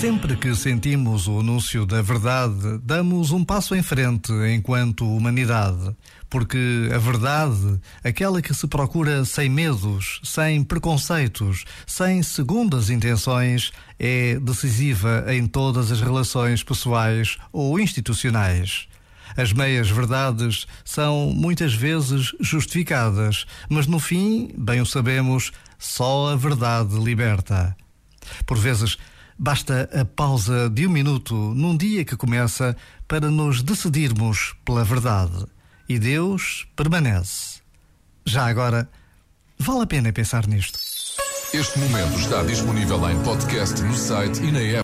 Sempre que sentimos o anúncio da verdade, damos um passo em frente enquanto humanidade. Porque a verdade, aquela que se procura sem medos, sem preconceitos, sem segundas intenções, é decisiva em todas as relações pessoais ou institucionais. As meias-verdades são muitas vezes justificadas, mas no fim, bem o sabemos, só a verdade liberta. Por vezes, basta a pausa de um minuto num dia que começa para nos decidirmos pela verdade. E Deus permanece. Já agora, vale a pena pensar nisto. Este momento está disponível em podcast no site e na app.